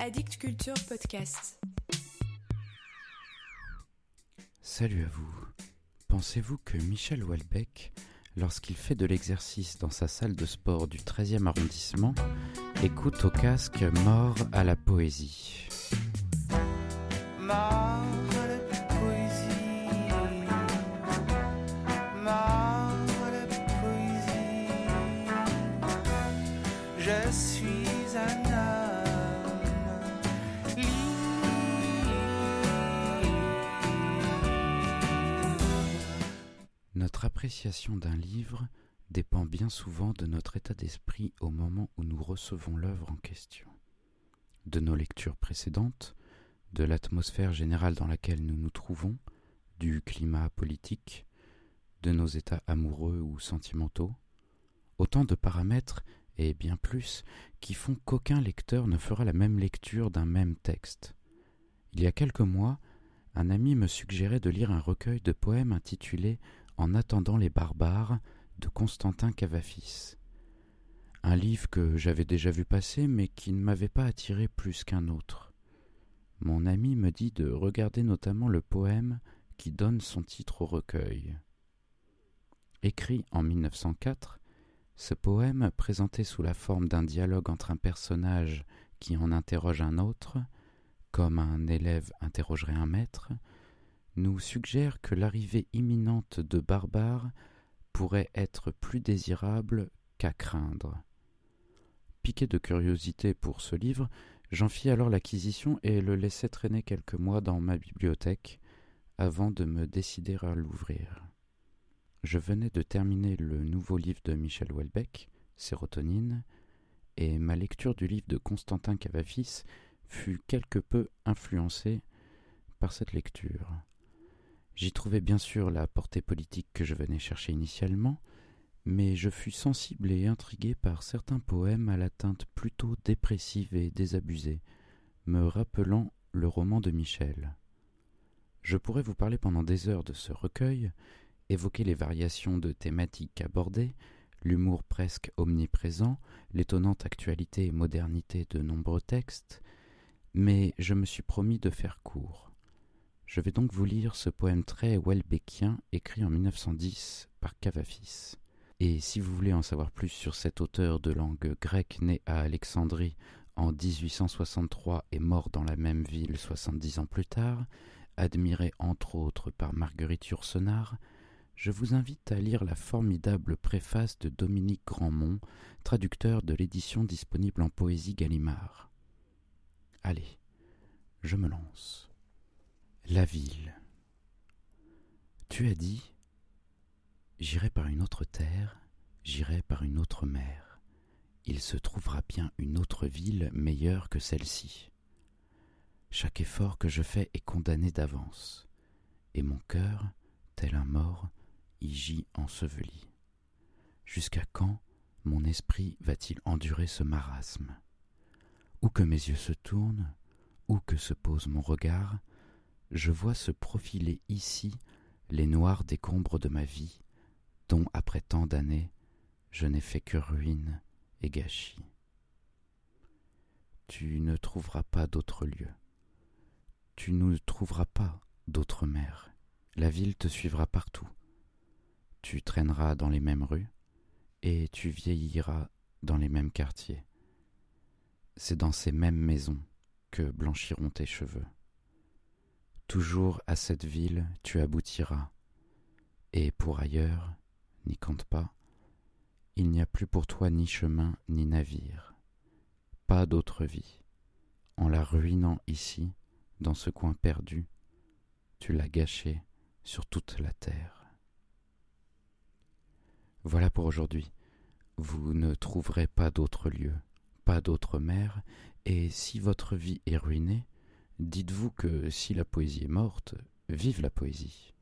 Addict Culture Podcast. Salut à vous. Pensez-vous que Michel Houellebecq, lorsqu'il fait de l'exercice dans sa salle de sport du 13e arrondissement, écoute au casque Mort à la poésie Mort à la poésie. Mort à la poésie. Je suis un Notre appréciation d'un livre dépend bien souvent de notre état d'esprit au moment où nous recevons l'œuvre en question. De nos lectures précédentes, de l'atmosphère générale dans laquelle nous nous trouvons, du climat politique, de nos états amoureux ou sentimentaux, autant de paramètres et bien plus qui font qu'aucun lecteur ne fera la même lecture d'un même texte. Il y a quelques mois, un ami me suggérait de lire un recueil de poèmes intitulé En attendant les barbares de Constantin Cavafis. Un livre que j'avais déjà vu passer mais qui ne m'avait pas attiré plus qu'un autre. Mon ami me dit de regarder notamment le poème qui donne son titre au recueil. Écrit en 1904, ce poème, présenté sous la forme d'un dialogue entre un personnage qui en interroge un autre, comme un élève interrogerait un maître, nous suggère que l'arrivée imminente de barbares pourrait être plus désirable qu'à craindre. Piqué de curiosité pour ce livre, j'en fis alors l'acquisition et le laissai traîner quelques mois dans ma bibliothèque avant de me décider à l'ouvrir. Je venais de terminer le nouveau livre de Michel Houellebecq, Sérotonine, et ma lecture du livre de Constantin Cavafis fut quelque peu influencée par cette lecture. J'y trouvais bien sûr la portée politique que je venais chercher initialement, mais je fus sensible et intrigué par certains poèmes à la teinte plutôt dépressive et désabusée, me rappelant le roman de Michel. Je pourrais vous parler pendant des heures de ce recueil, évoquer les variations de thématiques abordées, l'humour presque omniprésent, l'étonnante actualité et modernité de nombreux textes, mais je me suis promis de faire court. Je vais donc vous lire ce poème très Welbeckien écrit en 1910 par Cavafis. Et si vous voulez en savoir plus sur cet auteur de langue grecque né à Alexandrie en 1863 et mort dans la même ville 70 ans plus tard, admiré entre autres par Marguerite Yourcenar, je vous invite à lire la formidable préface de Dominique Grandmont, traducteur de l'édition disponible en poésie Gallimard. Allez, je me lance. La ville. Tu as dit J'irai par une autre terre, j'irai par une autre mer. Il se trouvera bien une autre ville meilleure que celle-ci. Chaque effort que je fais est condamné d'avance, et mon cœur, tel un mort, y gît enseveli. Jusqu'à quand mon esprit va-t-il endurer ce marasme? Où que mes yeux se tournent, où que se pose mon regard, je vois se profiler ici les noirs décombres de ma vie, dont après tant d'années je n'ai fait que ruine et gâchis. Tu ne trouveras pas d'autre lieu. Tu ne trouveras pas d'autre mer. La ville te suivra partout. Tu traîneras dans les mêmes rues et tu vieilliras dans les mêmes quartiers. C'est dans ces mêmes maisons que blanchiront tes cheveux. Toujours à cette ville tu aboutiras, et pour ailleurs, n'y compte pas, il n'y a plus pour toi ni chemin ni navire, pas d'autre vie. En la ruinant ici, dans ce coin perdu, tu l'as gâché sur toute la terre. Voilà pour aujourd'hui. Vous ne trouverez pas d'autre lieu, pas d'autre mer, et si votre vie est ruinée, dites-vous que si la poésie est morte, vive la poésie.